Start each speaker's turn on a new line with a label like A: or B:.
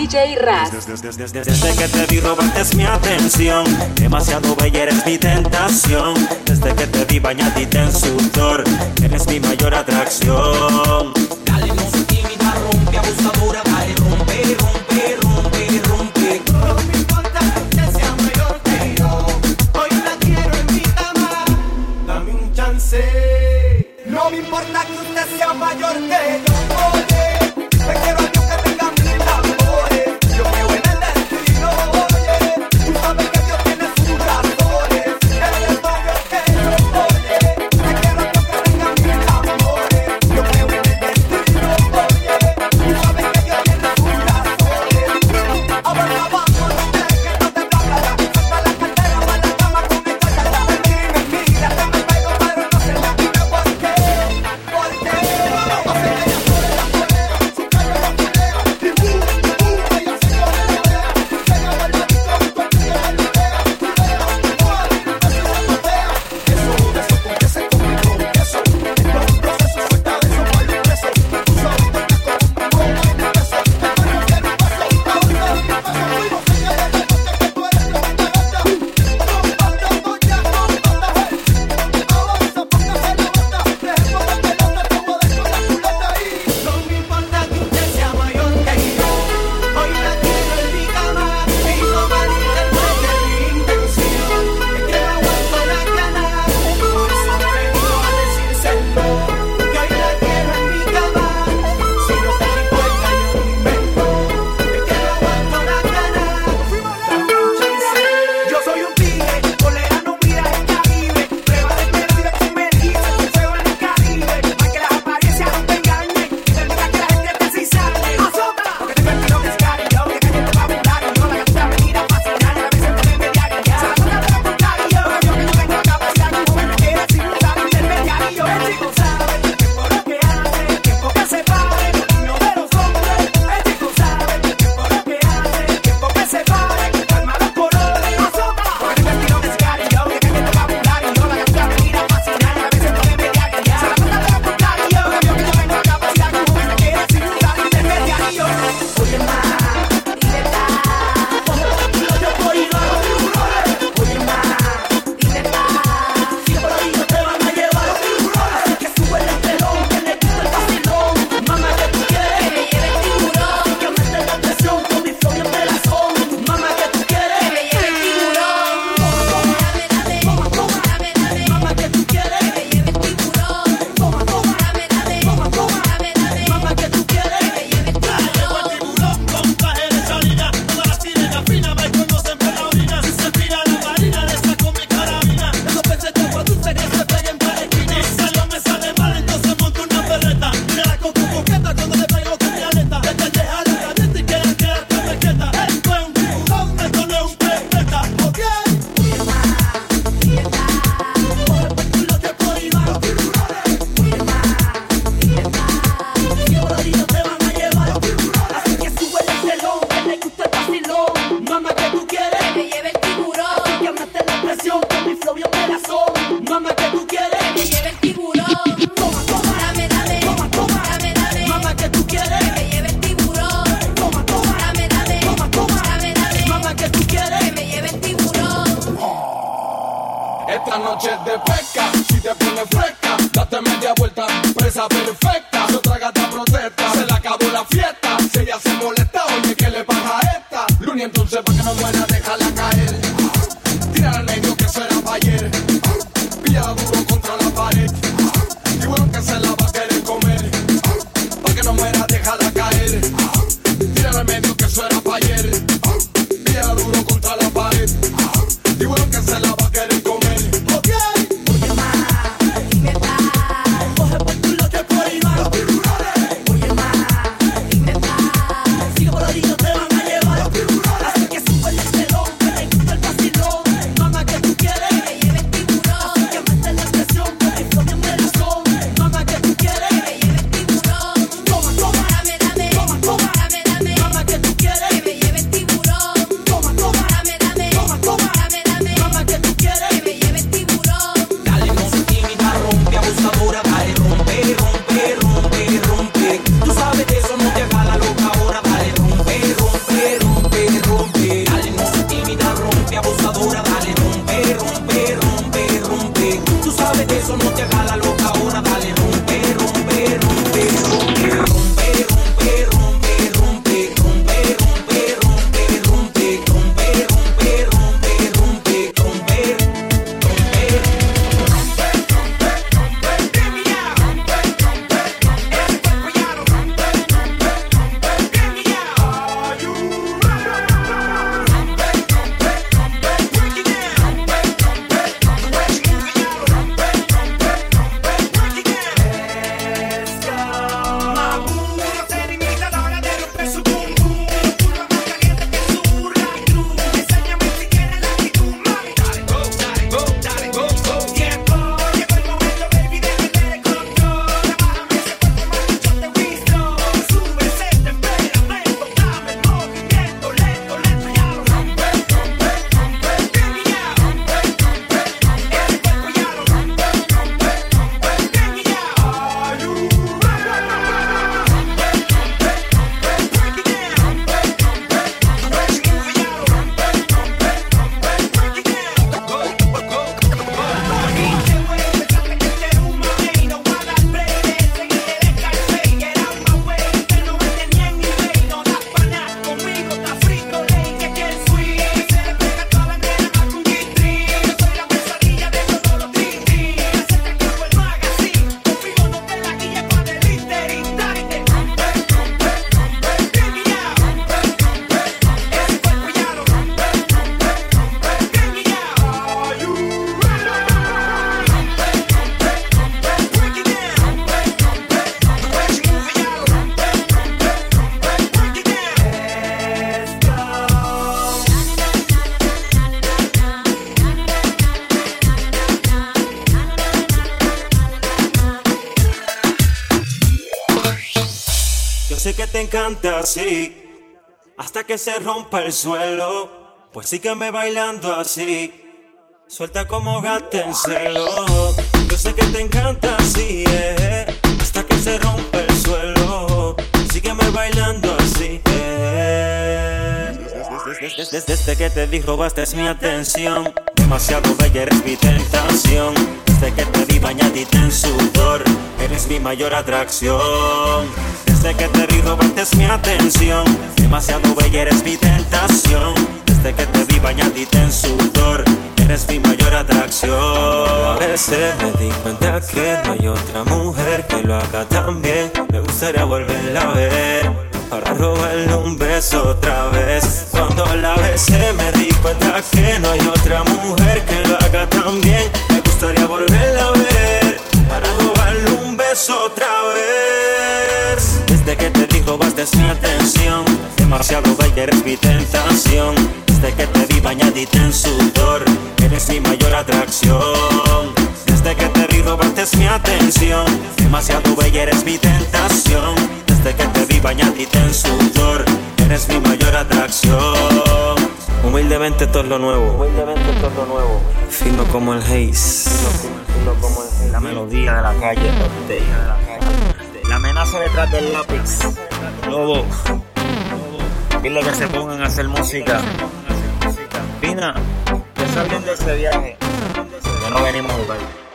A: Desde, que te vi robaste mi atención, demasiado bella eres mi tentación. Desde que te vi bañadita en sudor, eres mi mayor atracción.
B: Encanta así, hasta que se rompa el suelo. Pues sígueme bailando así, suelta como gato en celo. Yo sé que te encanta así, eh, hasta que se rompa el suelo. Sígueme bailando así, eh. Desde, que te vi robaste mi atención Demasiado bella eres mi tentación Desde que te vi bañadita en sudor Eres mi mayor atracción Desde que te vi robaste mi atención Demasiado bella eres mi tentación Desde que te vi bañadita en sudor Eres mi mayor atracción A veces me di cuenta que no hay otra mujer que lo haga tan bien Me gustaría volverla a ver para robarle un beso otra vez. Cuando la besé me di cuenta que no hay otra mujer que lo haga tan bien. Me gustaría volverla a ver para robarle un beso otra vez. Mi atención, demasiado bella eres mi tentación. Desde que te vi bañadita en sudor, eres mi mayor atracción. Desde que te vi robaste mi atención, demasiado bella eres mi tentación. Desde que te vi bañadita en sudor, eres mi mayor atracción. Humildemente todo lo nuevo. Humildemente todo lo nuevo. Fino como el haze.
C: La melodía de la calle. La amenaza detrás del lápiz. Lobo. Dile que se pongan a hacer música. Pina, que salgan de ese viaje. Que no venimos a jugar.